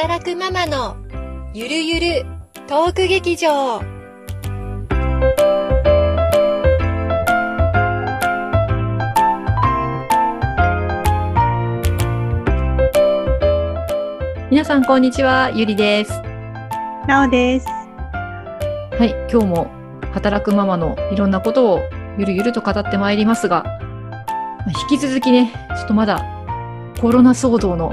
働くママのゆるゆるトーク劇場皆さんこんにちは、ゆりです。なおです。はい、今日も働くママのいろんなことをゆるゆると語ってまいりますが、まあ引き続きね、ちょっとまだコロナ騒動の、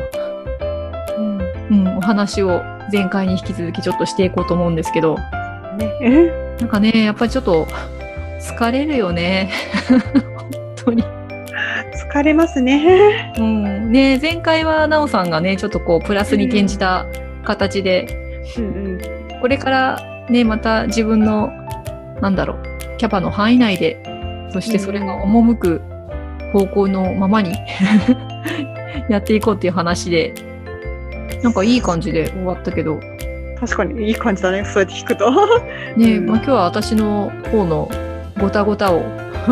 話を前回に引き続きちょっとしていこうと思うんですけど、ね。なんかね、やっぱりちょっと疲れるよね。本当に。疲れますね。うん、ね、前回はなおさんがね、ちょっとこうプラスに転じた形で、うんこれからね、また自分の、なんだろう、キャパの範囲内で、そしてそれが赴く方向のままに やっていこうっていう話で、なんかいい感じで終わったけど、うん。確かにいい感じだね。そうやって聞くと。ね、うんまあ今日は私の方のごたごたを、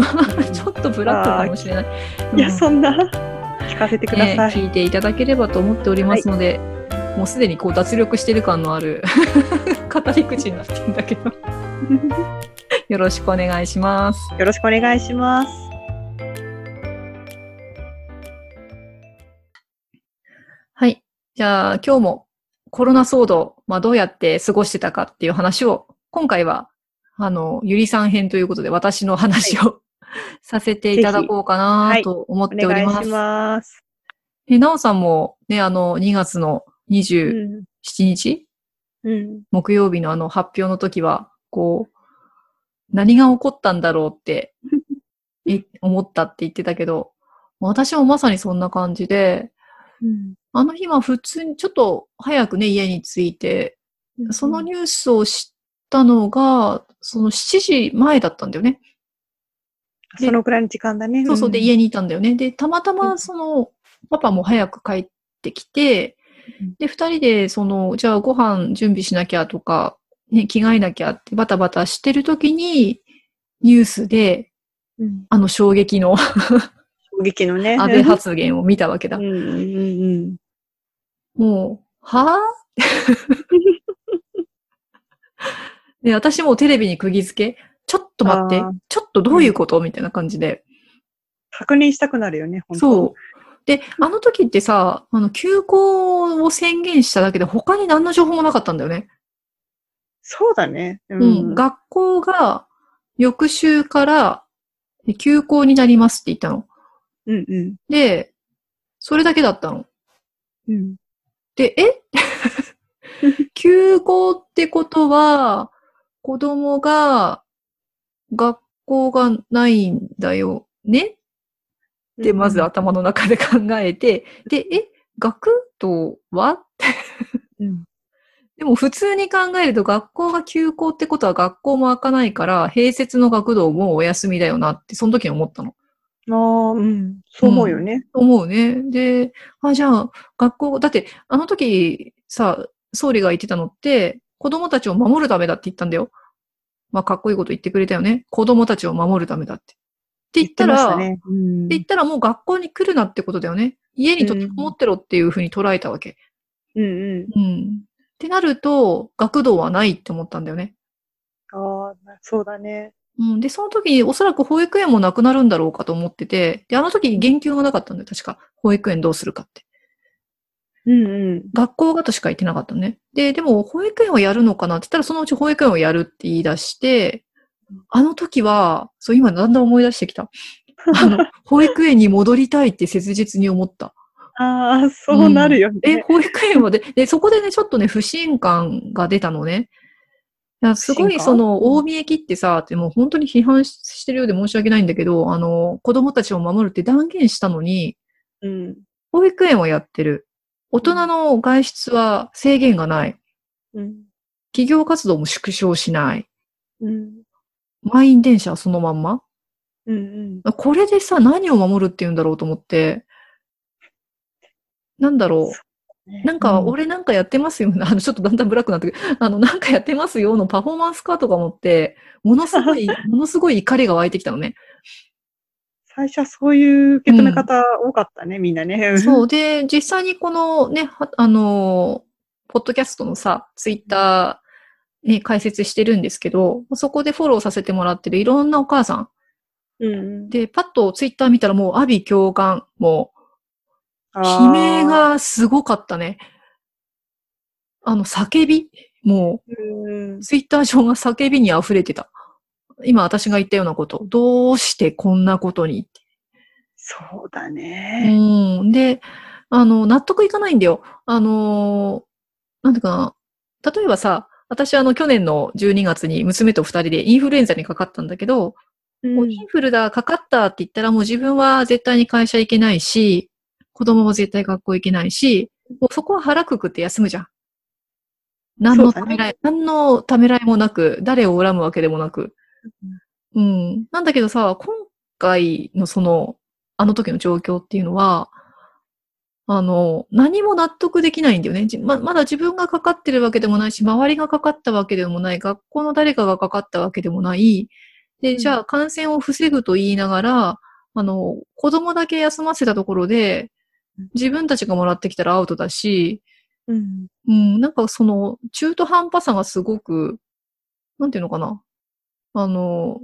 ちょっとブラックかもしれない。いや、うんそんな。聞かせてくだね、さい。聞いていただければと思っておりますので、もうすでにこう脱力してる感のある 語り口になってるんだけど、よろしくお願いします。よろしくお願いします。じゃあ、今日もコロナ騒動、まあどうやって過ごしてたかっていう話を、今回は、あの、ゆりさん編ということで私の話を、させていただこうかなと思っおております。願いします。で、なおさんもね、あの、2月のう27ん。日、うん。木曜日のあの発表の時は、こう、何が起こったんだろうって、え思ったって言ってたけど、私もまさにそんな感じで、うんあの日は普通にちょっと早くね、家に着いて、そのニュースを知ったのが、その7時前だったんだよね。そのくらいの時間だね。そうそう、で、ん家にいたんだよね。で、たまたま、うんその、パパも早く帰ってきてうん、で、二人で、その、じゃあご飯準備しなきゃとか、ね、着替えなきゃってバタバタしてる時に、ニュースで、うんあの衝撃の衝撃のね。安倍発言を見たわけだうん。うんうんもう、は？ぁ で、私もテレビに釘付け、ちょっと待ってちょっとどういうこと？みたいな感じで。確認したくなるよね、本当そう。で、あの時ってさ、あの、休校を宣言しただけで他に何の情報もなかったんだよね。そうだね。ううん。学校が翌週から休校になりますって言ったの。うんうん。で、それだけだったの。うん。で、え？休校ってことは、子供が学校がないんだよね？ってまず頭の中で考えて、で、え、学童は？うん。でも普通に考えると学校が休校ってことは学校も開かないから、併設の学童もお休みだよなって、その時に思ったの。ああ、うん。そう思うよね。思うね。で、あ、じゃあ、学校、だって、あの時さ、総理が言ってたのって、子供たちを守るためだって言ったんだよ。まあ、かっこいいこと言ってくれたよね。子供たちを守るためだって。って言ったら、って言ったらもう学校に来るなってことだよね。家に閉じこもってろっていうふうに捉えたわけ。うんうん。うん。ってなると、学童はないって思ったんだよね。ああ、そうだね。うん。で、その時におそらく保育園もなくなるんだろうかと思ってて、で、あの時に言及がなかったんだよ、確か。保育園どうするかって。うんうん。学校がとしか言ってなかったのね。で、でも保育園をやるのかなって言ったら、そのうち保育園をやるって言い出して、あの時は、そう今だんだん思い出してきた。あの、保育園に戻りたいって切実に思った。ああ、そうなるよね。え、保育園はで、で、そこでね、ちょっとね、不信感が出たのね。いやすごい、その、大見駅ってさ、ってもう本当に批判ししてるようで申し訳ないんだけど、あの、子供たちを守るって断言したのに、うん。保育園はやってる。大人の外出は制限がない。うん。企業活動も縮小しない。うん。満員電車はそのまんま。うんうん。これでさ、何を守るって言うんだろうと思って、なんだろう。なんか、うん俺なんかやってますよ。あの、ちょっとだんだんブラックになってくる。あの、なんかやってますよのパフォーマンスカーとか持って、ものすごい、ものすごい怒りが湧いてきたのね。最初はそういう受け止め方多かったね、みんなね。そう。で、実際にこのね、はあの、ポッドキャストのさ、ツイッター、ね、解説してるんですけど、そこでフォローさせてもらってるいろんなお母さん。うん。で、パッとツイッター見たらもう、阿ビ共感、も悲鳴、がすごかったね。あの、叫び？もう。ツイッター上が叫びに溢れてた。今私が言ったようなこと。どうしてこんなことにそうだうね。ん。で、あの、納得いかないんだよ。あの、なんていうかな。例えばさ、私あの、去年の12月に娘と二人でインフルエンザにかかったんだけど、うんもうインフルだ、かかったって言ったらもう自分は絶対に会社行けないし、子供も絶対学校行けないし、もうそこは腹くくって休むじゃん。何のためらい、何のためらいもなく、誰を恨むわけでもなく。うん。なんだけどさ、今回のその、あの時の状況っていうのは、あの、何も納得できないんだよね。じま、まだ自分がかかってるわけでもないし、周りがかかったわけでもない、学校の誰かがかかったわけでもない。で、うんじゃあ感染を防ぐと言いながら、あの、子供だけ休ませたところで、自分たちがもらってきたらアウトだし、うん。うん、なんかその、中途半端さがすごく、なんていうのかな。あの、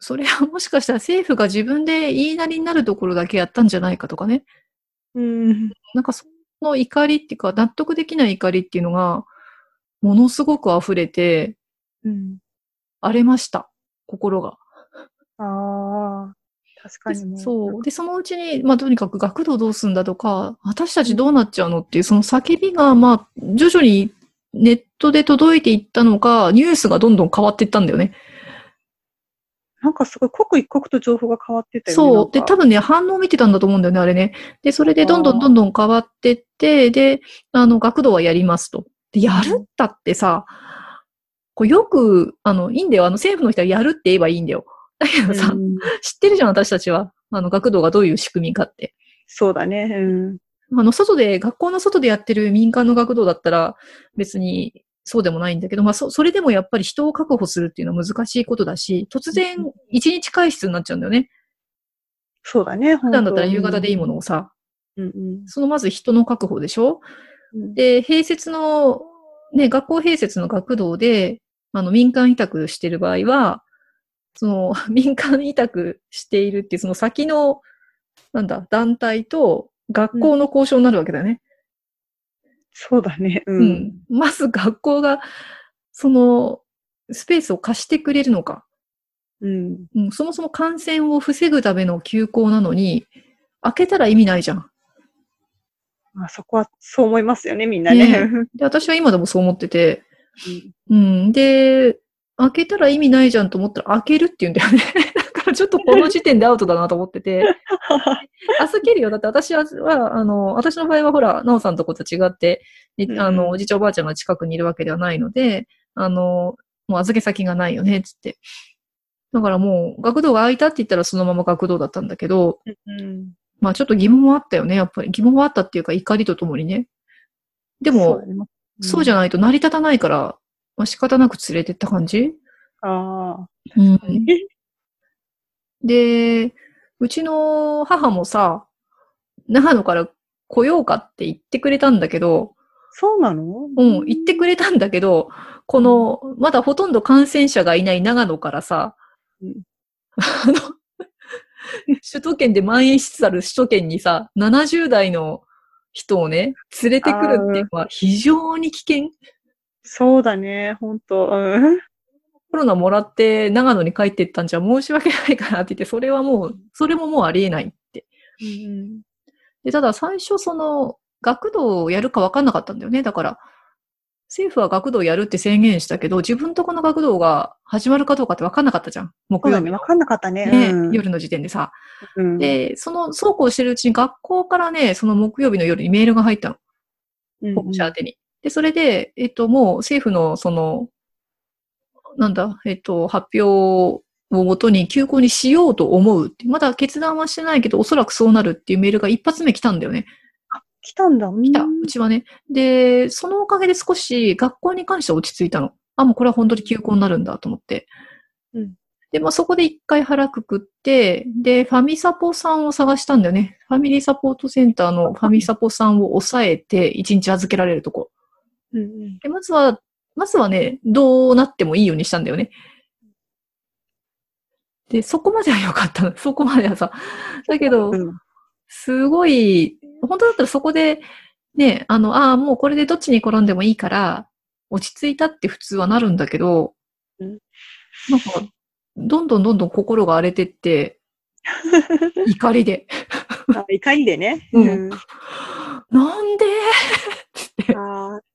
それはもしかしたら政府が自分で言いなりになるところだけやったんじゃないかとかね。うん。なんかその怒りっていうか、納得できない怒りっていうのが、ものすごく溢れて、うん。荒れました。心が。ああ、確かにもう。そう。で、そのうちに、まあ、とにかく学童どうすんだとか、私たちどうなっちゃうのっていう、その叫びが、まあ、徐々にネットで届いていったのか、ニュースがどんどん変わっていったんだよね。なんかすごい刻一刻と情報が変わってたよね。そう。で、多分ね、反応を見てたんだと思うんだよね、あれね。で、それでどんどんどんどん変わってって、で、あの、学童はやりますと。で、やるったってさ、こうよく、あの、いいんだよ。あの、政府の人はやるって言えばいいんだよ。だけどさ、うん知ってるじゃん、私たちは。あの、学童がどういう仕組みかって。そうだね。うん。あの、外で、学校の外でやってる民間の学童だったら、別にそうでもないんだけど、まあ、そ、それでもやっぱり人を確保するっていうのは難しいことだし、突然、一日外出になっちゃうんだよね。そうだね。普段だったら夕方でいいものをさ、うんうん。そのまず人の確保でしょ？うんで、併設の、ね、学校併設の学童で、あの、民間委託してる場合は、その、民間委託しているっていう、その先の、なんだ、団体と学校の交渉になるわけだよね。そうだね。う。うんん。まず学校が、その、スペースを貸してくれるのか。うん。うん、そもそも感染を防ぐための休校なのに、開けたら意味ないじゃん。まあそこはそう思いますよね、みんなね。ねで、私は今でもそう思ってて、うんうん。で、開けたら意味ないじゃんと思ったら開けるって言うんだよね。だからちょっとこの時点でアウトだなと思ってて。預けるよ。だって私は、はあの、私の場合はほら、なおさんとこと違って、あの、おじいちゃんおばあちゃんが近くにいるわけではないので、あの、もう預け先がないよね、つって。だからもう、学童が空いたって言ったらそのまま学童だったんだけど、うん。まあちょっと疑問はあったよね、やっぱり。疑問はあったっていうか怒りとともにね。でも、そうだねそうじゃないと成り立たないから、まあ、仕方なく連れてった感じ？ああ。うん。で、うちの母もさ、長野から来ようかって言ってくれたんだけど、そうなの？うん、言ってくれたんだけど、この、まだほとんど感染者がいない長野からさ、うんあの、首都圏で蔓延しつつある首都圏にさ、70代の人をね、連れてくるっていうのは非常に危険。そうだね、本当うん。コロナもらって長野に帰ってったんじゃ申し訳ないかなって言って、それはもう、それももうありえないって。うんで、ただ最初その、学童をやるか分かんなかったんだよね。だから、政府は学童をやるって宣言したけど、自分とこの学童が始まるかどうかって分かんなかったじゃん。木曜日のわかんなかったね。ね、うん夜の時点でさ。うん、で、その、そうこうしてるうちに学校からね、その木曜日の夜にメールが入ったの。うん保護者宛てに。で、それで、えっと、もう政府のその、なんだ、えっと、発表をもとに休校にしようと思う。まだ決断はしてないけど、おそらくそうなるっていうメールが一発目来たんだよね。来たんだ。来た、ううんちはね。で、そのおかげで少し学校に関しては落ち着いたの。あ、もうこれは本当に休校になるんだと思って。うんで、まあそこで一回腹くくって、で、ファミサポさんを探したんだよね。ファミリーサポートセンターのファミサポさんを抑えて、一日預けられるとこ。うんうん。で、まずは、まずはね、どうなってもいいようにしたんだよね。で、そこまでは良かったの。そこまではさ。だけど、うんすごい、本当だったらそこで、ね、あの、ああ、もうこれでどっちに転んでもいいから、落ち着いたって普通はなるんだけど、うんなんか、どんどんどんどん心が荒れてって、怒りで、あ怒りでね。うんんなんで？あー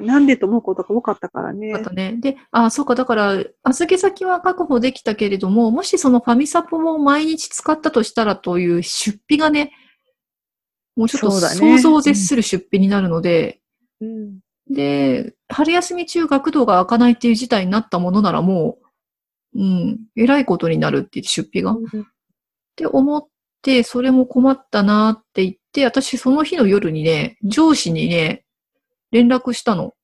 なんでと思うことが多かったからねだっ。たね。で、ああ、そうか、だから、預け先は確保できたけれども、もしそのファミサポを毎日使ったとしたらという出費がね、もうちょっと想像を絶する出費になるので、うん。で、春休み中学童が開かないっていう事態になったものならもう、うん、えらいことになるって言って出費が。って思って、それも困ったなって言って、私その日の夜にね、上司にね、連絡したの。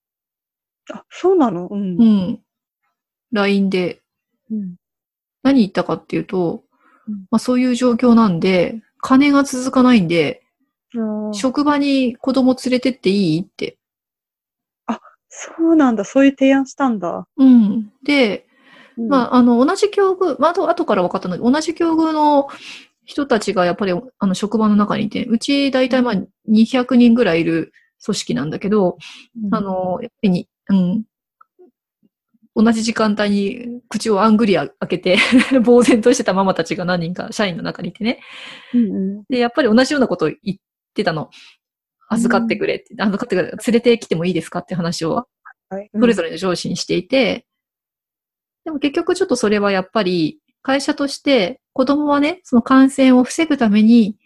あ、そうなの？うんう。ん。LINE で。うん何言ったかっていうと、うんまあそういう状況なんで、金が続かないんで、あー職場に子供連れてっていいって。そうなんだ。そういう提案したんだ。うん。で、うんまあ、あの、同じ境遇、まあ、あと、後から分かったんだけど、同じ境遇の人たちがやっぱり、あの、職場の中にいて、うち大体まあ、200人ぐらいいる組織なんだけど、あ、の、やっぱりに、うん、同じ時間帯に口をあんぐり開けて、呆然としてたママたちが何人か社員の中にいてね。うんうん。で、やっぱり同じようなことを言ってたの。預かってくれって、預かってくれ、連れてきてもいいですかって話を。はい。それぞれの上司にしていて、でも結局ちょっとそれはやっぱり会社として子供はね、その感染を防ぐために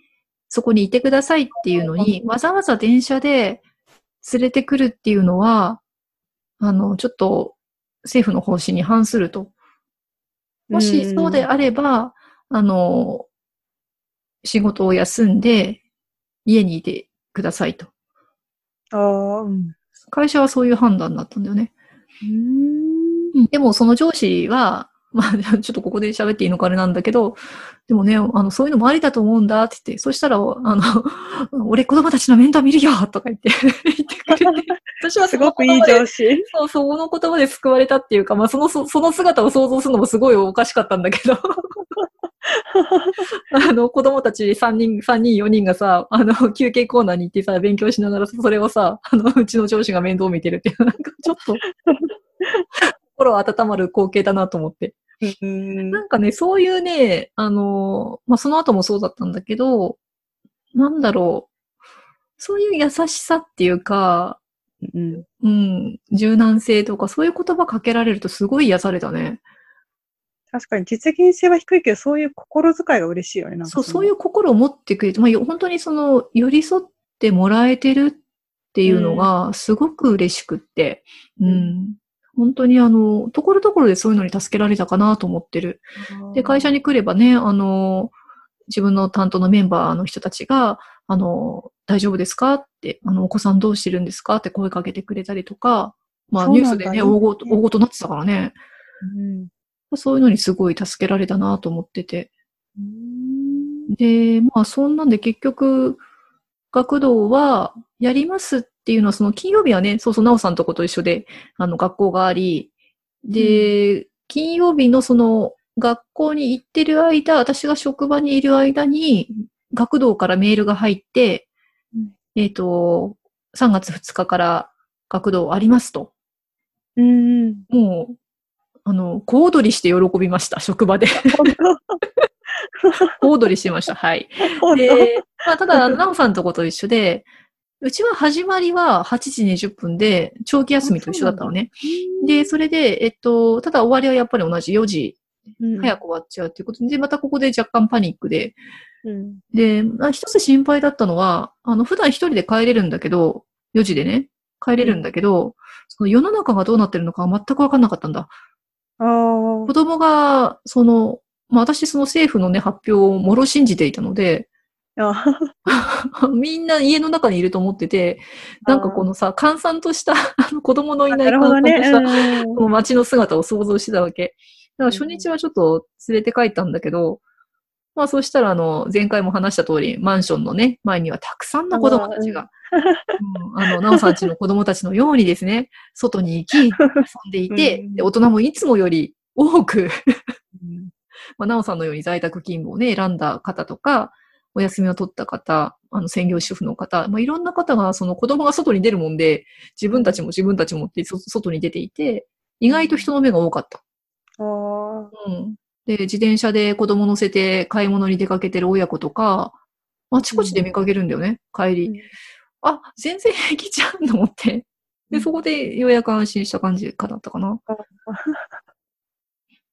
そこにいてくださいっていうのに、わざわざ電車で連れてくるっていうのは、あの、ちょっと政府の方針に反すると。もしそうであれば、あの、仕事を休んで家にいてくださいと。ああ、うん。会社はそういう判断だったんだよね。うーんでもその上司は、まあ、ちょっとここで喋っていいのかあれなんだけど、でもね、あの、そういうのもありだと思うんだって言って、そしたら、あの、俺子供たちの面倒見るよとか言って、言ってくれて、私はすごくいい上司。そう、その言葉で救われたっていうか、まあ、その、そその姿を想像するのもすごいおかしかったんだけど、あの、子供たち3人、3人、4人がさ、あの、休憩コーナーに行ってさ、勉強しながら、それをさ、あの、うちの上司が面倒見てるっていう、なんかちょっと、心温まる光景だなと思って。うん。なんかね、そういうね、あの、まあ、その後もそうだったんだけど、なんだろう、そういう優しさっていうか、うん。うん、柔軟性とか、そういう言葉かけられるとすごい癒されたね。確かに実現性は低いけど、そういう心遣いが嬉しいよね。なんかそう、そういう心を持ってくれて、まあ、よ本当にその、寄り添ってもらえてるっていうのが、すごく嬉しくって、うん、うん本当にあの、ところどころでそういうのに助けられたかなと思ってる。で、会社に来ればね、あの、自分の担当のメンバーの人たちが、あの、大丈夫ですかって、あの、お子さんどうしてるんですかって声かけてくれたりとか、まあ、ニュースでね、大ごと、大ごとなってたからね、うん。そういうのにすごい助けられたなと思ってて。うん。で、まあ、そんなんで結局、学童はやりますっていうのは、その金曜日はね、そうそう、なおさんとこと一緒で、あの、学校があり、で、金曜日のその、学校に行ってる間、私が職場にいる間に、学童からメールが入って、うんえっ、と、3月2日から学童ありますと。うん。もう、あの、小躍りして喜びました、職場で。小躍りしてました、はい。で、まあ、ただ、なおさんとこと一緒で、うちは始まりは8時20分で、長期休みと一緒だったのね。で、それで、えっと、ただ終わりはやっぱり同じ4時、うん早く終わっちゃうっていうことで、またここで若干パニックで、うんで、まあ、一つ心配だったのは、あの、普段一人で帰れるんだけど、4時でね、帰れるんだけど、その世の中がどうなってるのか全くわかんなかったんだ。あ子供が、その、まあ、私その政府のね、発表をもろ信じていたので、あ。みんな家の中にいると思ってて、なんかこのさ、閑散とした、あの子供のいない。閑散とした、うん。この街の姿を想像してたわけ。だから初日はちょっと連れて帰ったんだけど、まあそうしたら、あの、前回も話した通り、マンションのね、前にはたくさんの子供たちが、うん、あの、なおさんちの子供たちのようにですね、外に行き、遊んでいて、うん。で大人もいつもより多く、うん。まあ、なおさんのように在宅勤務をね、選んだ方とか、お休みを取った方、あの、専業主婦の方、まあ、いろんな方が、その子供が外に出るもんで、自分たちも自分たちもってそ外に出ていて、意外と人の目が多かった。ああ、うん。で、自転車で子供乗せて買い物に出かけてる親子とか、あちこちで見かけるんだよね、帰り。うんあ、全然平気じゃんと思って。で、うんそこでようやく安心した感じかだったかな。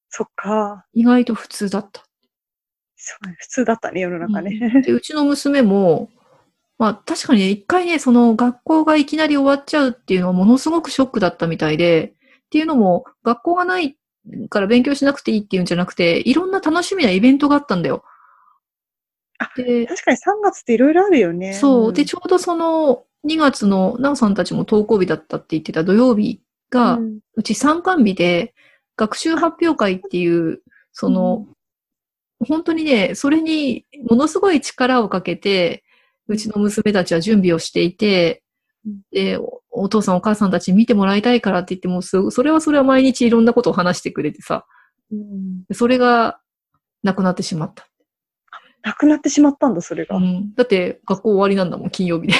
そっか。意外と普通だった。普通だったね、世の中ね。で、うちの娘も、まあ確かにね、一回ね、その学校がいきなり終わっちゃうっていうのはものすごくショックだったみたいで、っていうのも、学校がないから勉強しなくていいっていうんじゃなくて、いろんな楽しみなイベントがあったんだよ。あで、確かに3月っていろいろあるよね。そう。で、んちょうどその2月の、なおさんたちも登校日だったって言ってた土曜日が、ううんち参観日で、学習発表会っていう、その、本当にね、それにものすごい力をかけて、うちの娘たちは準備をしていてうん、で、おお父さんお母さんたちに見てもらいたいからって言っても、すそれはそれは毎日いろんなことを話してくれてさ、うんそれがなくなってしまった。なくなってしまったんだ、それが。うん、だって学校終わりなんだもん、金曜日で。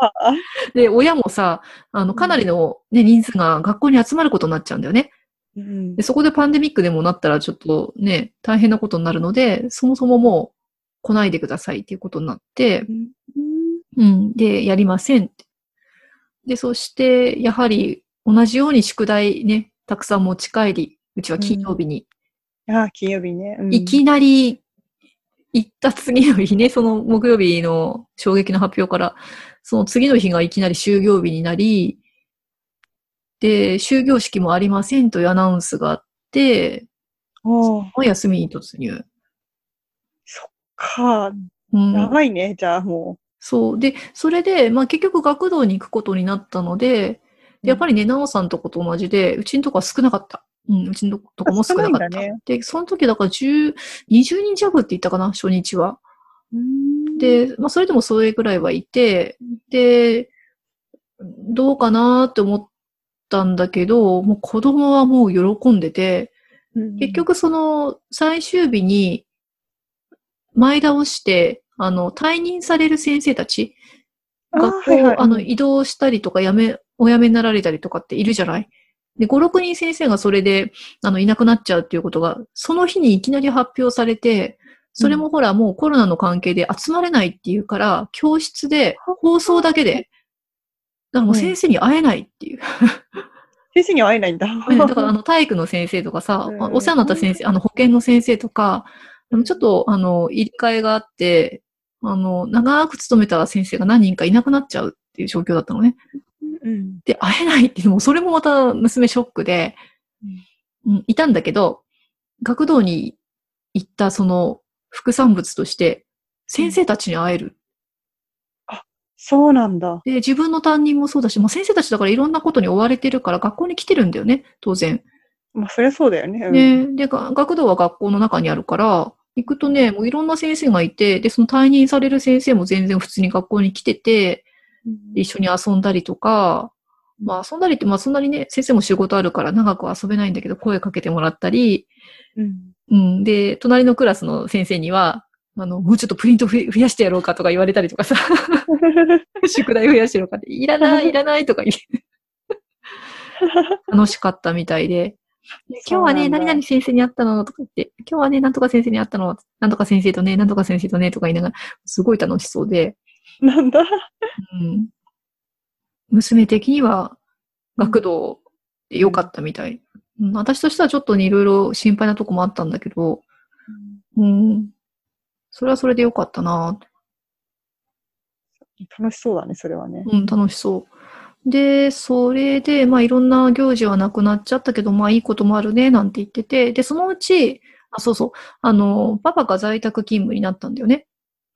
あで、親もさ、あの、かなりのね、人数が学校に集まることになっちゃうんだよね。うん。で、そこでパンデミックでもなったらちょっとね、大変なことになるので、そもそももう来ないでくださいっていうことになって、うん。うん、で、やりませんって。で、そして、やはり同じように宿題ね、たくさん持ち帰り、うちは金曜日に、ああ、金曜日ね。うん。いきなり行った次の日ね、その木曜日の衝撃の発表から、その次の日がいきなり終業日になり、で、終業式もありませんというアナウンスがあって、おーお休みに突入。か、うん、長いね、じゃあもそう。で、それで、まあ結局学童に行くことになったので、う。やっぱりね、なおさんとこと同じで、うちのとこは少なかった。うん、うちのとこも少なかった。ねで、その時だから10、20人弱って言ったかな、初日は。うん、で、まあそれでもそれぐらいはいて、で、どうかなって思ったんだけど、もう子供はもう喜んでて、うん結、局その最終日に前倒して、あの、退任される先生たち、学校、はいはい。あの、移動したりとか、やめ、お辞めになられたりとかっているじゃない？で、5、6人先生がそれで、あの、いなくなっちゃうっていうことが、その日にいきなり発表されて、それもほら、もうコロナの関係で集まれないっていうから、教室で放送だけで、だからもう先生に会えないっていう。先生には会えないんだ。ねだから、あの、体育の先生とかさ、うんお世話になった先生、あの、保健の先生とか、あのちょっと、あの、入れ替えがあって、あの、長く勤めた先生が何人かいなくなっちゃうっていう状況だったのね。うん。で、会えないっていうのも、それもまた娘ショックで、うん、いたんだけど、学童に行ったその副産物として、先生たちに会える。そうなんだ。で、自分の担任もそうだし、もう先生たちだからいろんなことに追われてるから学校に来てるんだよね、当然。まあ、そりゃそうだよね。うん、ね、で、が学童は学校の中にあるから、行くとね、もういろんな先生がいて、で、その退任される先生も全然普通に学校に来てて、で一緒に遊んだりとか、まあ遊んだりって、まあそんなにね、先生も仕事あるから長くは遊べないんだけど、声かけてもらったり、うん。うん、で、隣のクラスの先生には、あの、もうちょっとプリント増やしてやろうかとか言われたりとかさ、宿題増やしてやろうかって、いらない、いらないとか言って、楽しかったみたいで、で今日はね、何々先生に会ったのとか言って、今日はね、なんとか先生に会ったの、なんとか先生とね、なんとか先生とね、とか言いながら、すごい楽しそうで、なんだ。うん、娘的には学童で良かったみたい。うん、私としてはちょっとね、いろいろ心配なとこもあったんだけど、うん、それはそれで良かったな楽しそうだね、それはね。うん、楽しそう。で、それで、まあいろんな行事はなくなっちゃったけど、まあいいこともあるね、なんて言ってて、で、そのうち、あ、そうそう、あの、パパが在宅勤務になったんだよね。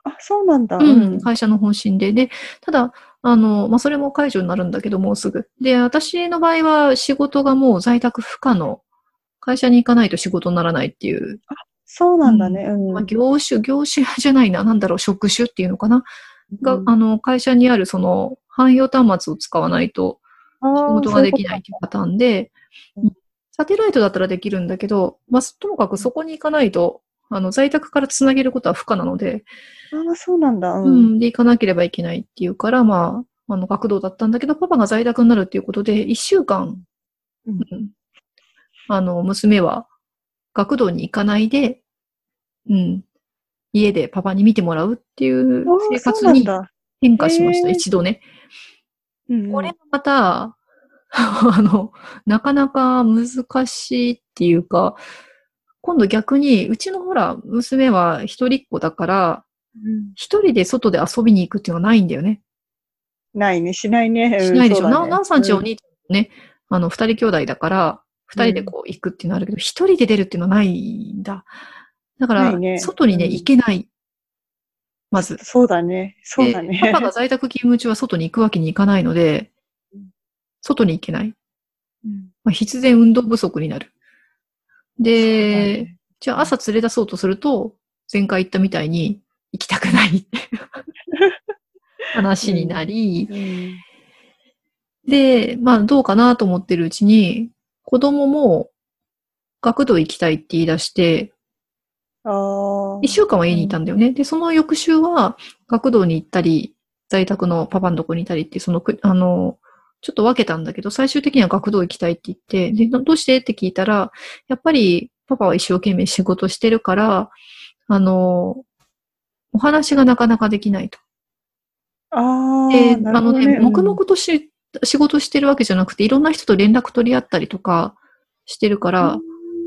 あ、そうなんだ。うん、会社の方針で。で、ただ、あの、まあそれも解除になるんだけど、もうすぐ。で、私の場合は仕事がもう在宅不可能。会社に行かないと仕事にならないっていうそうなんだね。うん。まあ、業種、業種じゃないな、なんだろう、職種っていうのかな。が、うんあの、会社にあるその、汎用端末を使わないと仕事ができないっていうパターンでうん、サテライトだったらできるんだけど、まあ、ともかくそこに行かないと、あの、在宅からつなげることは不可なので、ああ、そうなんだ。ううん。ん、で、行かなければいけないっていうから、まあ、あの、学童だったんだけど、パパが在宅になるっていうことで、一週間、うんうんあの、娘は学童に行かないで、うん、家でパパに見てもらうっていう生活に。変化しました、一度ね。うんうんこれがまた、あの、なかなか難しいっていうか、今度逆に、うちのほら、娘は一人っ子だから、うん一人で外で遊びに行くっていうのがないんだよね。ないね、しないね。うんしないでしょ。ねなおさんちおうん兄ちゃんもね、あの、二人兄弟だから、二人でこう行くっていうのはあるけど、一、人で出るっていうのはないんだ。だから外にね、うん行けない。まず。そうだね。そうだね。でパパが在宅勤務中は外に行くわけにいかないのでうん、外に行けない。うんまあ、必然運動不足になる。で、ねじゃあ朝連れ出そうとすると、前回言ったみたいに行きたくないって 話になり、うんで、まあどうかなと思ってるうちに、子供も学童行きたいって言い出して。一週間は家にいたんだよね。で、その翌週は学童に行ったり、在宅のパパのとこにいたりって、そのく、あの、ちょっと分けたんだけど、最終的には学童行きたいって言って、で、どどうして？って聞いたら、やっぱりパパは一生懸命仕事してるから、あの、お話がなかなかできないと。ああ。で、あのね、黙々とし、仕事してるわけじゃなくて、いろんな人と連絡取り合ったりとかしてるから、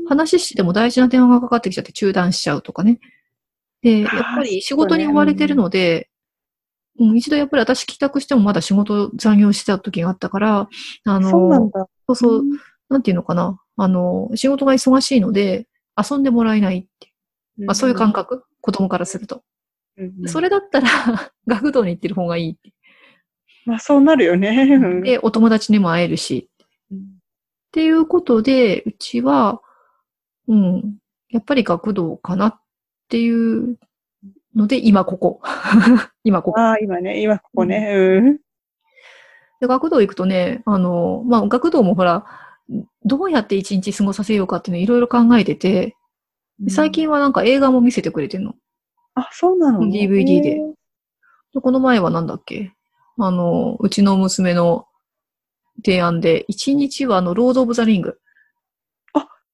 話しても大事な電話がかかってきちゃって中断しちゃうとかね。で、やっぱり仕事に追われてるので、うん、一度やっぱり私帰宅してもまだ仕事残業してた時があったから、あの、そうなんだ。そうそう、んなんていうのかな。あの、仕事が忙しいので、遊んでもらえないって。まあそういう感覚、子供からすると。うんうんそれだったら、学童に行ってる方がいいって。まあそうなるよね。うんで、お友達にも会えるし。うんっていうことで、うちは、うん、やっぱり学童かなっていうので、今ここ。今ここ。ああ、今ね、今ここね。うん。で学童行くとね、あの、まあ、学童もほら、どうやって一日過ごさせようかっていうのいろいろ考えてて、で最近はなんか映画も見せてくれてるの。あ、そうなのね DVD でこの前はなんだっけ？あの、うちの娘の提案で、一日はあの、ロード・オブ・ザ・リング。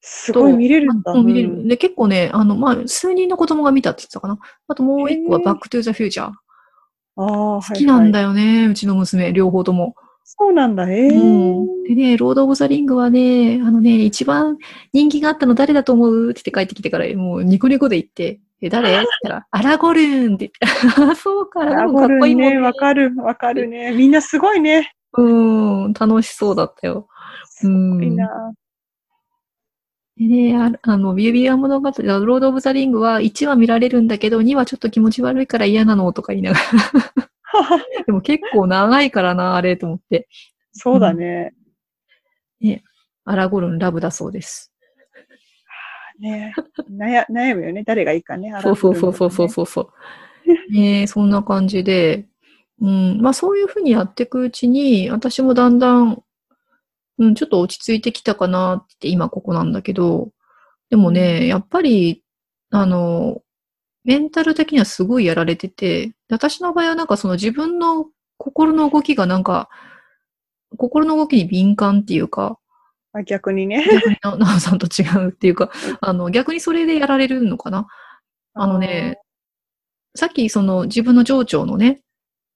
すごい見れるんだ。うん見れる。うんで、結構ね、あの、まあ、数人の子供が見たって言ってたかな。あともう一個はバック・トゥ・ザ・フューチャー。ああ、好きなんだよ。よね、うちの娘、両方とも。そうなんだ。ええうん。でね、ロード・オブ・ザ・リングはね、あのね、一番人気があったの誰だと思う？って言って帰ってきてから、もうニコニコで言って、え、誰？って言ったら、アラゴルーンって言って、あ そうか、でもアラゴルンかっこいいもんね、わかる、わかるね。みんなすごいね。うん、楽しそうだったよ。すごいな。でね、ああの、ビュービーア物語、ロード・オブ・ザ・リングは1話見られるんだけど、2話ちょっと気持ち悪いから嫌なのとか言いながら。でも結構長いからな、あれと思って。そうだね。アラゴルンラブだそうです。ね悩悩むよね。誰がいいかね。そうそうそうそうそうそうそう。ねえそんな感じで、うん、まあそういうふうにやっていくうちに、私もだんだん、うん、ちょっと落ち着いてきたかなって今ここなんだけど、でもね、やっぱり、あの、メンタル的にはすごいやられてて、私の場合はなんかその自分の心の動きがなんか、心の動きに敏感っていうか、あ逆にね。逆にな、なおさんと違うっていうか、あの、逆にそれでやられるのかな？あのね、さっきその自分の情緒のね、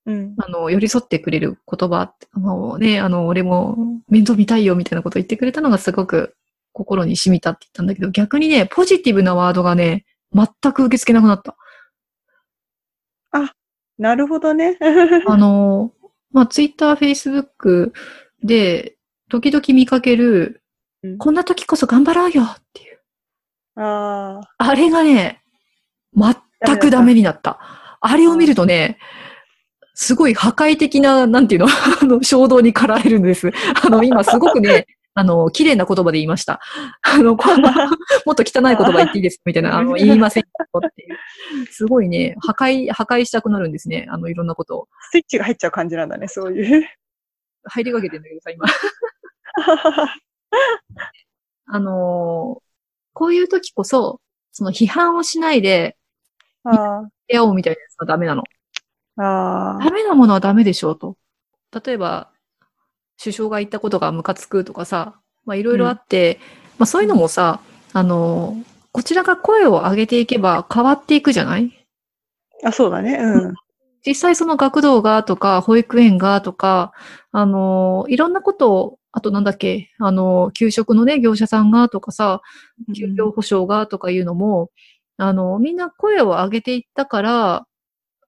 うん。あの、寄り添ってくれる言葉、あのね、あの、俺も面倒見たいよみたいなことを言ってくれたのがすごく心に染みたって言ったんだけど、逆にね、ポジティブなワードがね、全く受け付けなくなった。なるほどね。あの、まあ、ツイッター、フェイスブックで、時々見かける、うんこんな時こそ頑張ろうよっていう。ああ、あれがね、全くダメになった。あれを見るとね、すごい破壊的な、なんていうの、あの衝動に駆られるんです。あの、今すごくね、あの、綺麗な言葉で言いました。あの、こう もっと汚い言葉言っていいですか？みたいな、あの、言いませんよっていう。すごいね、破壊、破壊したくなるんですね。あの、いろんなことを。スイッチが入っちゃう感じなんだね、そういう。入りかけてんだけどさ、今。あのーこういう時こそ、その批判をしないで、あ出会おうみたいなやつはダメなの。あ、ダメなものはダメでしょうと。例えば、首相が言ったことがムカつくとかさ、まあいろいろあって、まあそういうのもさ、あのーこちらが声を上げていけば変わっていくじゃない？あ、そうだね。うん。実際その学童がとか、保育園がとか、あのーいろんなことを、あとなんだっけ、あのー給食のね、業者さんがとかさ、休業保障がとかいうのも、あの、みんな声を上げていったから、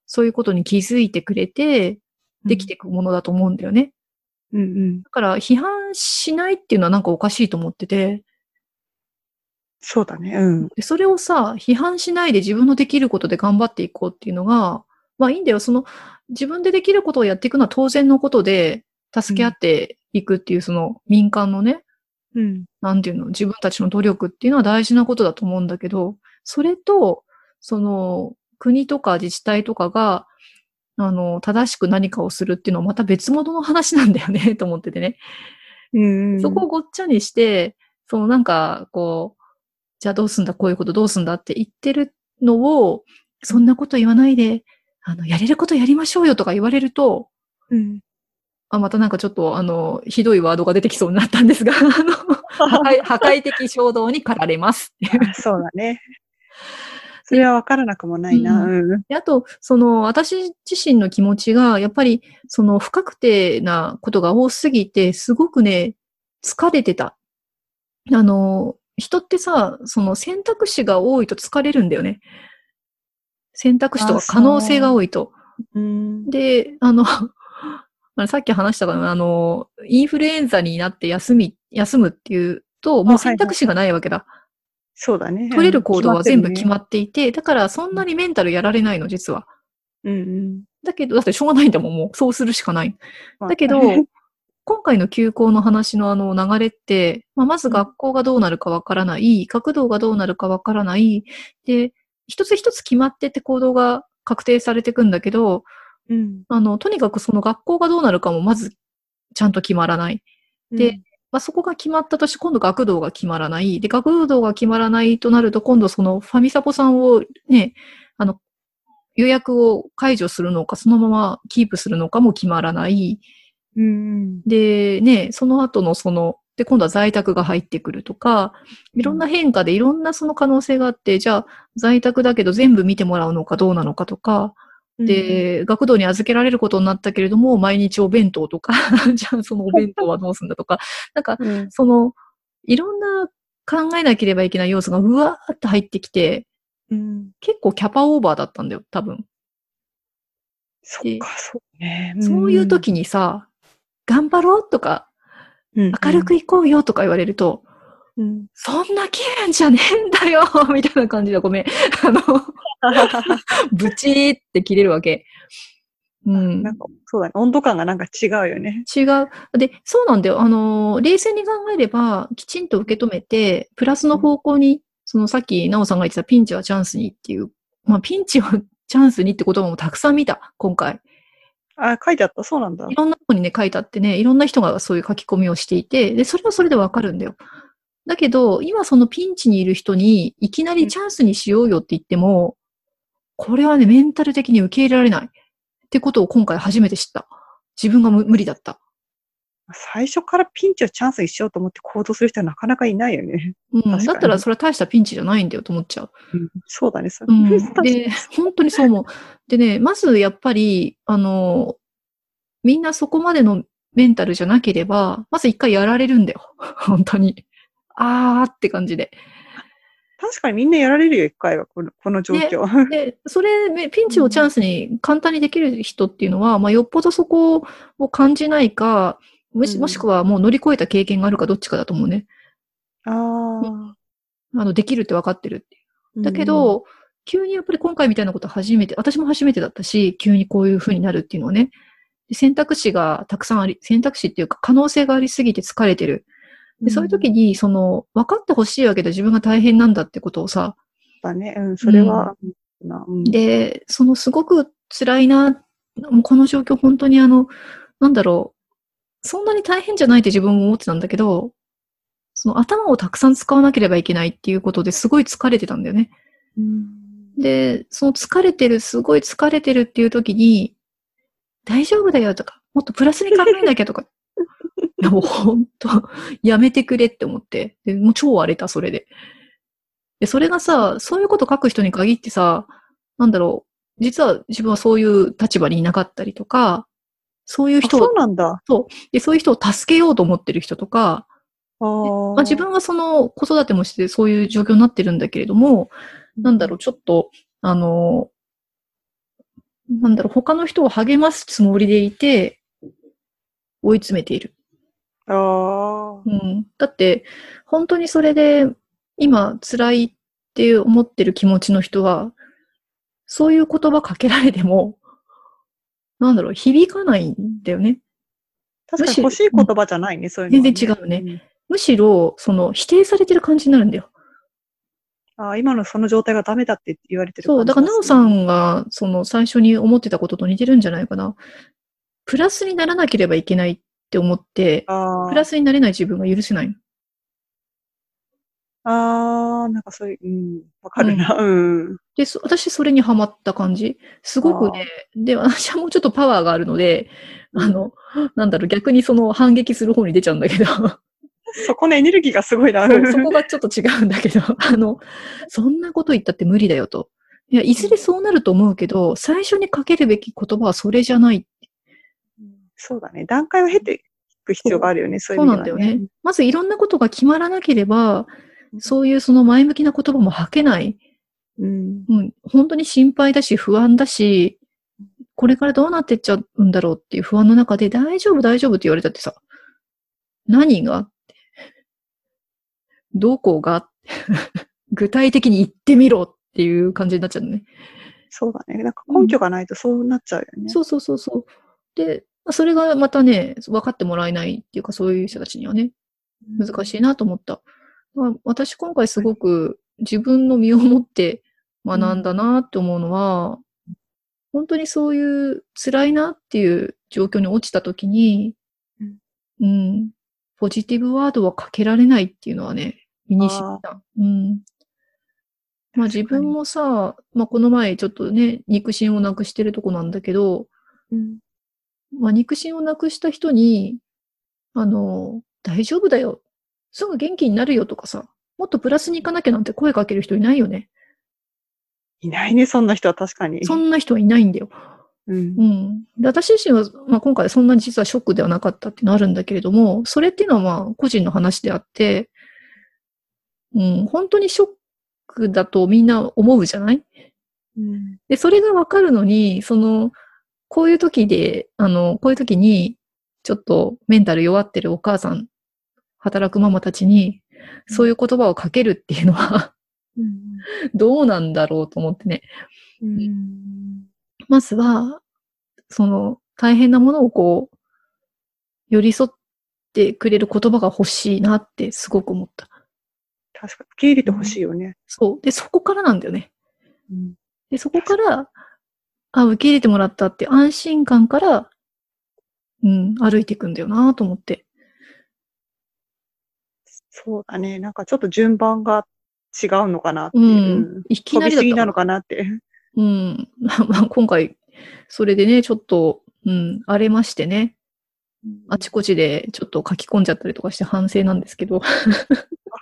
そういうことに気づいてくれて、できていくものだと思うんだよね。うんうん。だから、批判しないっていうのはなんかおかしいと思ってて、そうだね。うん。でそれをさ、批判しないで自分のできることで頑張っていこうっていうのが、まあいいんだよ。その、自分でできることをやっていくのは当然のことで、助け合っていくっていう、その民間のね、うん。なんていうの、自分たちの努力っていうのは大事なことだと思うんだけど、それと、その、国とか自治体とかが、あの、正しく何かをするっていうのはまた別物の話なんだよね、と思っててね。うん。そこをごっちゃにして、そのなんか、こう、じゃあどうすんだ、こういうことどうすんだって言ってるのを、そんなこと言わないで、あの、やれることやりましょうよとか言われると、うん。あ、またなんかちょっと、あの、ひどいワードが出てきそうになったんですが、あの、破壊 破壊的衝動に駆られます。そうだね。それは分からなくもないな。うん。であと、その、私自身の気持ちが、やっぱり、その、不確定なことが多すぎて、すごくね、疲れてた。あの、人ってさ、その選択肢が多いと疲れるんだよね。選択肢とか可能性が多いと。うん。で、あの、あのさっき話したかな、あの、インフルエンザになって休み、休むっていうと、もう選択肢がないわけだ。そうだね。取れる行動は全部決まっっていて、だからそんなにメンタルやられないの、実は。てるね。うんだけど、だってしょうがないんだもん、もう。そうするしかない。うん。だけど、今回の休校の話のあの流れって、まあ、まず学校がどうなるかわからない、学童がどうなるかわからない、で、一つ一つ決まってって行動が確定されていくんだけど、うん。あの、とにかくその学校がどうなるかもまずちゃんと決まらない。でまあ、そこが決まったとして、今度学童が決まらない。で、学童が決まらないとなると、今度そのファミサポさんをね、あの、予約を解除するのか、そのままキープするのかも決まらない。うん、うん。で、ね、その後のその、で、今度は在宅が入ってくるとか、いろんな変化でいろんなその可能性があって、じゃあ在宅だけど全部見てもらうのかどうなのかとか、で、学童に預けられることになったけれども、毎日お弁当とか、じゃあそのお弁当はどうすんだとか、なんか、うん、その、いろんな考えなければいけない要素がうわーって入ってきて、うん。結構キャパオーバーだったんだよ、多分。そっか、そうね。そういう時にさ、頑張ろうとか、うん、明るくいこうよとか言われると、うん。そんな気分じゃねえんだよ みたいな感じでごめん。あの、ブチーって切れるわけ。うんな。んか、そうだね。温度感がなんか違うよね。違う。で、そうなんだよ。あの、冷静に考えれば、きちんと受け止めて、プラスの方向に、そのさっき、なおさんが言ってたピンチはチャンスにっていう、まあ、ピンチはチャンスにって言葉もたくさん見た、今回。あ、書いてあった。そうなんだい。ろんなとこにね、書いてあってね、いろんな人がそういう書き込みをしていて、で、それはそれでわかるんだよ。だけど、今そのピンチにいる人に、いきなりチャンスにしようよって言っても、これはね、メンタル的に受け入れられない。ってことを今回初めて知った。自分が無無理だった。最初からピンチをチャンスにしようと思って行動する人はなかなかいないよね。うん。だったらそれは大したピンチじゃないんだよと思っちゃう。そうだね。そうん。で、本当にそう思う。でね、まずやっぱり、あの、みんなそこまでのメンタルじゃなければ、まず一回やられるんだよ。本当に。あーって感じで。確かにみんなやられるよ、一回は、このこの状況。で、それ、めピンチをチャンスに簡単にできる人っていうのは、まあ、よっぽどそこを感じないか、もしうんもしくはもう乗り越えた経験があるかどっちかだと思うね。ああ。あの、できるって分かってるっていう。だけど、急にやっぱり今回みたいなこと初めて、私も初めてだったし、急にこういう風になるっていうのはね。で選択肢がたくさんあり、選択肢っていうか可能性がありすぎて疲れてる。でそういう時に、その、分かってほしいわけで自分が大変なんだってことをさ、だね。うん、それは、な。うん、で、そのすごく辛いな、もうこの状況本当にあの、なんだろう、そんなに大変じゃないって自分も思ってたんだけど、その頭をたくさん使わなければいけないっていうことですごい疲れてたんだよね。うん。で、その疲れてる、すごい疲れてるっていう時に、大丈夫だよとか、もっとプラスに考えなきゃとか、いやもうほんと、やめてくれって思って、でもう超荒れた、それで。で、それがさ、そういうこと書く人に限ってさ、なんだろう、実は自分はそういう立場にいなかったりとか、そういう人をうなんだ。で、そういう人を助けようと思ってる人とか、あーまあ、自分はその子育てもしてそういう状況になってるんだけれども、なんだろう、ちょっと、あの、なんだろう、他の人を励ますつもりでいて、追い詰めている。ああ。うん。だって、本当にそれで、今、辛いって思ってる気持ちの人は、そういう言葉かけられても、なんだろう、響かないんだよね。確かに欲しい言葉じゃないね、そういうのは、全然違うねむしろ、その、否定されてる感じになるんだよ。うん。あー今のその状態がダメだって言われてるそう、だから、なおさん。んが、その、最初に思ってたことと似てるんじゃないかな。プラスにならなければいけないって思って、あプラスになれない自分が許せないの。あー、なんかそういう、うん、わかるな。うん。で、そ私それにハマった感じ。すごくね、で、私はもうちょっとパワーがあるので、あの、なんだろう、逆にその反撃する方に出ちゃうんだけど、そこのエネルギーがすごいな。そうそこがちょっと違うんだけど、あの、そんなこと言ったって無理だよと。いや、いずれそうなると思うけど、最初にかけるべき言葉はそれじゃない。そうだね。段階を経ていく必要があるよね、そういうそう意味ではなんだよね。まずいろんなことが決まらなければ、そういうその前向きな言葉も吐けない。うん。うん、本当に心配だし不安だし、これからどうなってっちゃうんだろうっていう不安の中で大丈夫大丈夫って言われたってさ、何が？ってどこが？具体的に言ってみろっていう感じになっちゃうのね。そうだね。なんか根拠がないとそうなっちゃうよね。そうそうそうそう。で、まあそれがまたね、分かってもらえないっていうかそういう人たちにはね、難しいなと思った。まあ私今回すごく自分の身をもって学んだなって思うのは、本当にそういう辛いなっていう状況に落ちた時に、うんうん、ポジティブワードはかけられないっていうのはね、身に染みた。うん。まあ自分もさ、まあこの前ちょっとね、肉親をなくしてるとこなんだけど、うん。まあ、肉親をなくした人に、あの、大丈夫だよ。すぐ元気になるよとかさ、もっとプラスに行かなきゃなんて声かける人いないよね。いないね、そんな人は確かに。そんな人はいないんだよ。うんう。ん。で私自身は、まあ、今回そんなに実はショックではなかったっていうのはあるんだけれども、それっていうのはまあ個人の話であって、うん、本当にショックだとみんな思うじゃない？うん。で、それがわかるのに、その、こういう時で、あの、こういう時に、ちょっとメンタル弱ってるお母さん、働くママたちに、そういう言葉をかけるっていうのは、うん。どうなんだろうと思ってね。うん。まずは、その、大変なものをこう、寄り添ってくれる言葉が欲しいなってすごく思った。確かに。受け入れてほしいよね。そう。で、そこからなんだよね。うん。で、そこから、あ、受け入れてもらったって安心感から、うん、歩いていくんだよなと思って。そうだね。なんかちょっと順番が違うのかなってういう。ん。いき飛なりだったなのかなって。うん。まあ、今回、それでね、ちょっと、うん、荒れましてね。あちこちでちょっと書き込んじゃったりとかして反省なんですけど。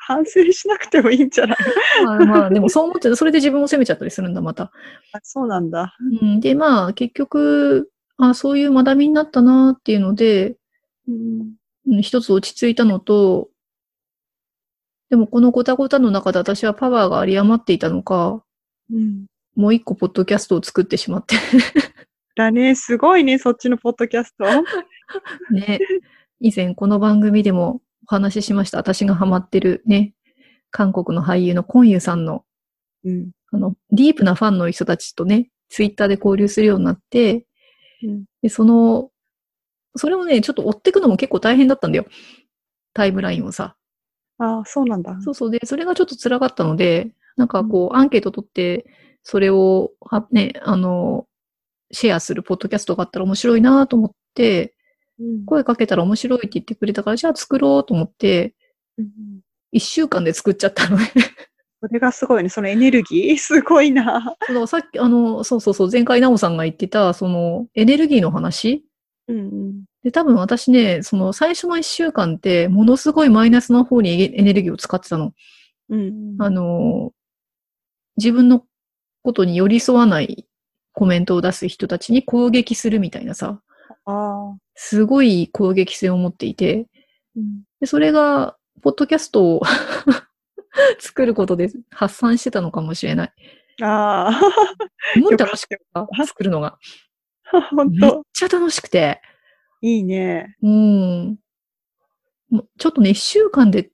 反省しなくてもいいんじゃない？まあまあ、でもそう思っちゃう。それで自分を責めちゃったりするんだ、また。あそうなんだ。うん。で、まあ、結局、あそういう学びになったなっていうので、うん。うん一つ落ち着いたのと、でもこのごたごたの中で私はパワーが有り余っていたのか、うん。もう一個ポッドキャストを作ってしまって。だね。すごいね、そっちのポッドキャスト。ね。以前この番組でもお話ししました。私がハマってるね、韓国の俳優のコンユさんの、うん。あの、ディープなファンの人たちとね、ツイッターで交流するようになって、うん。で、その、それをね、ちょっと追っていくのも結構大変だったんだよ。タイムラインをさ。ああ、そうなんだ。そうそう。で、それがちょっと辛かったので、なんかこう、アンケート取って、それを、はね、あの、シェアするポッドキャストがあったら面白いなと思って、うん声かけたら面白いって言ってくれたから、じゃあ作ろうと思って、うん一週間で作っちゃったのね。それがすごいね。そのエネルギー？すごいな。そのさっき、あの、そうそうそう、前回ナオさんが言ってた、その、エネルギーの話うんうん。で、多分私ね、その最初の一週間って、ものすごいマイナスの方にエエネルギーを使ってたの。うんあの、自分のことに寄り添わないコメントを出す人たちに攻撃するみたいなさ、ああ。すごい攻撃性を持っていて、うんでそれが、ポッドキャストを 作ることで発散してたのかもしれない。ああ。すごい楽しかった、作るのが。本めっ当ちゃ楽しくて。いいね。うん。もうちょっとね、一週間で、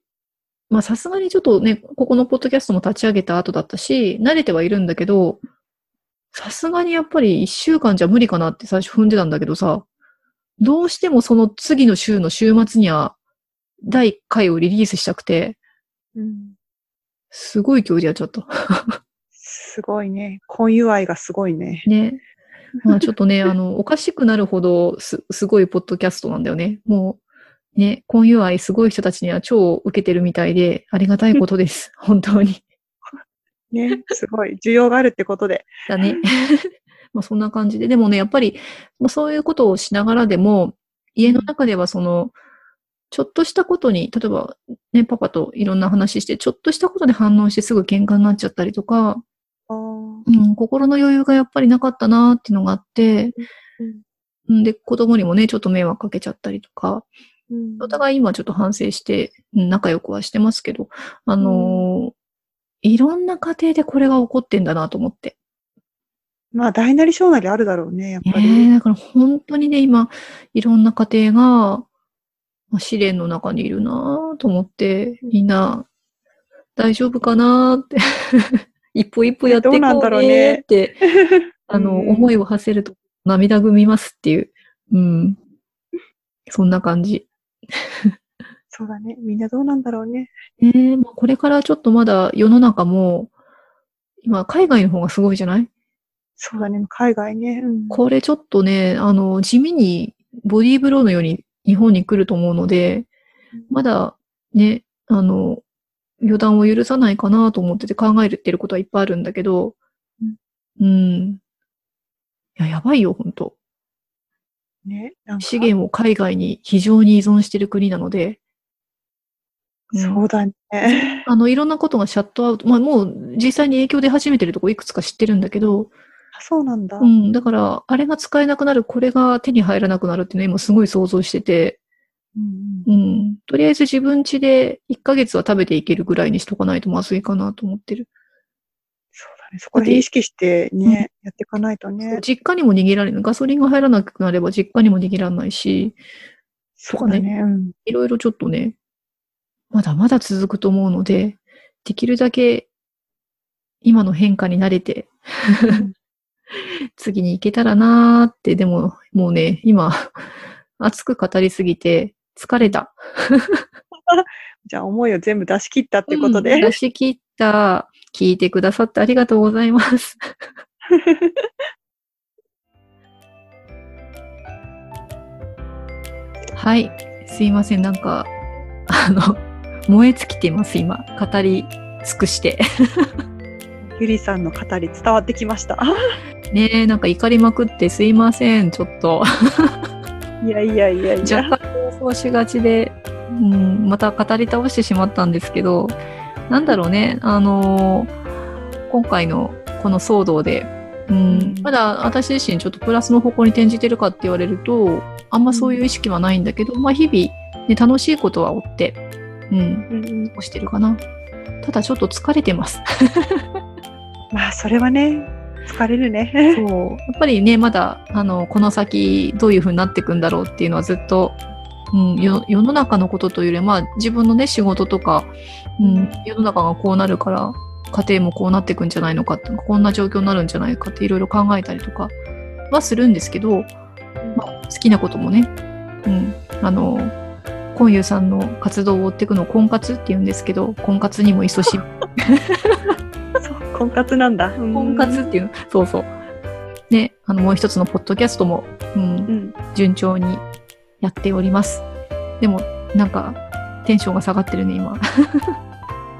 まあさすがにちょっとね、ここのポッドキャストも立ち上げた後だったし、慣れてはいるんだけど、さすがにやっぱり一週間じゃ無理かなって最初踏んでたんだけどさ、どうしてもその次の週の週末には、第1回をリリースしたくて、うん。すごい勢いでやっちゃった。すごいね。婚友愛がすごいね。ね。まあちょっとね、あの、おかしくなるほどす、すごいポッドキャストなんだよね。もう、ね、婚友愛すごい人たちには超受けてるみたいで、ありがたいことです。本当に。ね。すごい。需要があるってことで。だね。まあそんな感じで。でもね、やっぱり、まあそういうことをしながらでも、家の中ではその、ちょっとしたことに、例えばね、パパといろんな話して、ちょっとしたことで反応してすぐ喧嘩になっちゃったりとか。うん、心の余裕がやっぱりなかったなっていうのがあって、うんうんで、子供にもね、ちょっと迷惑かけちゃったりとか、うんお互い今ちょっと反省して、うん仲良くはしてますけど、あのーいろんな家庭でこれが起こってんだなと思って。まあ、大なり小なりあるだろうね、やっぱねり。えだから本当にね、今、いろんな家庭が、まあ試練の中にいるなと思って、みんな、大丈夫かなって、一歩一歩やっていこどうなんだろうねって、あの、うん思いを馳せると涙ぐみますっていう、うん。そんな感じ。そうだね。みんなどうなんだろうね。ねえ、まあ、これからちょっとまだ世の中も、今、海外の方がすごいじゃない？そうだね。海外ね。うん。これちょっとね、あの、地味にボディーブローのように日本に来ると思うので、まだね、あの、予断を許さないかなと思ってて考えてることはいっぱいあるんだけど、うん。いや、やばいよ、本当ね。資源を海外に非常に依存してる国なので、うんそうだね。あの、いろんなことがシャットアウト、まあもう実際に影響出始めてるとこいくつか知ってるんだけど、あそうなんだ。うん、だから、あれが使えなくなる、これが手に入らなくなるっていうのは今すごい想像してて、うんうん、とりあえず自分家で1ヶ月は食べていけるぐらいにしとかないとまずいかなと思ってる。そうだね。そこで意識してね、やっていかないとね。実家にも逃げられない。ガソリンが入らなくなれば実家にも逃げられないし、そうだね。うん。いろいろちょっとね、まだまだ続くと思うので、できるだけ今の変化に慣れて、次に行けたらなーって、でももうね、今、熱く語りすぎて疲れた。じゃあ思いを全部出し切ったってことで。うん出し切った。聞いてくださってありがとうございます。はい。すいません。なんか、あの、燃え尽きてます、今。語り尽くして。ゆりさんの語り伝わってきました。ねえ、なんか怒りまくってすいません。ちょっと。いやいやいやいや。若干放送しがちで、うん、また語り倒してしまったんですけど、なんだろうね、あのー今回のこの騒動で、うんうんまだ私自身ちょっとプラスの方向に転じてるかって言われると、あんまそういう意識はないんだけど、まあ日々、ね、楽しいことは追って、うん、うんうん過ごしてるかな。ただちょっと疲れてます。まあ、それはね、疲れるね。そう。やっぱりね、まだ、あの、この先どういう風になっていくんだろうっていうのはずっと、うん、よ世の中のことというよりは、まあ自分のね、仕事とか、うん、世の中がこうなるから、家庭もこうなっていくんじゃないのかって、こんな状況になるんじゃないかっていろいろ考えたりとかはするんですけど、まあ、好きなこともね、うん、あの、コンユさんの活動を追っていくのを婚活って言うんですけど、婚活にもい。そう、婚活なんだ。うん婚活っていうの、そうそう。ね、あの、もう一つのポッドキャストも、うん、うん。順調にやっております。でも、なんか、テンションが下がってるね、今。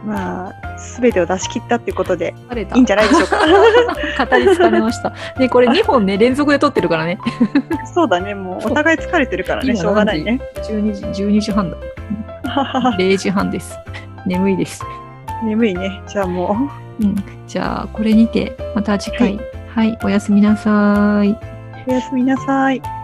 まあ、すべてを出し切ったっていうことで。いいんじゃないでしょうか。語り疲れました。ね、これ2本ね、連続で撮ってるからね。そうだね、もうお互い疲れてるからね、今しょうがないね。12時、12時半だ。0時半です。眠いです。眠いね。じゃあもうん。じゃあ、これにて、また次回。はい、おやすみなさい。う、おやすみなさい。